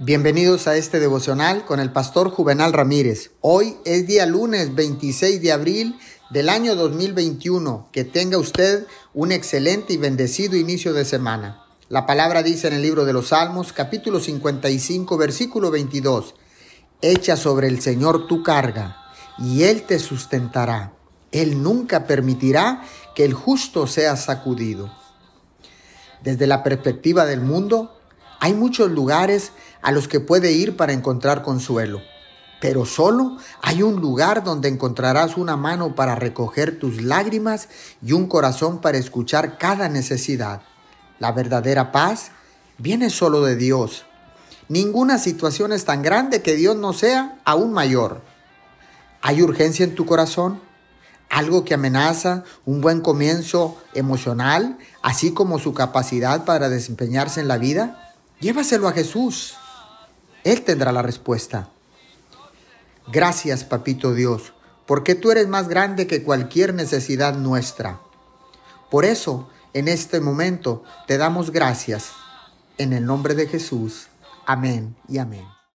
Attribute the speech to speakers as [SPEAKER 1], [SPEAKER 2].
[SPEAKER 1] Bienvenidos a este devocional con el pastor Juvenal Ramírez. Hoy es día lunes 26 de abril del año 2021. Que tenga usted un excelente y bendecido inicio de semana. La palabra dice en el libro de los Salmos, capítulo 55, versículo 22. Echa sobre el Señor tu carga y Él te sustentará. Él nunca permitirá que el justo sea sacudido. Desde la perspectiva del mundo, hay muchos lugares a los que puede ir para encontrar consuelo, pero solo hay un lugar donde encontrarás una mano para recoger tus lágrimas y un corazón para escuchar cada necesidad. La verdadera paz viene solo de Dios. Ninguna situación es tan grande que Dios no sea aún mayor. ¿Hay urgencia en tu corazón? algo que amenaza un buen comienzo emocional, así como su capacidad para desempeñarse en la vida? Llévaselo a Jesús. Él tendrá la respuesta. Gracias, Papito Dios, porque tú eres más grande que cualquier necesidad nuestra. Por eso, en este momento, te damos gracias. En el nombre de Jesús. Amén y amén.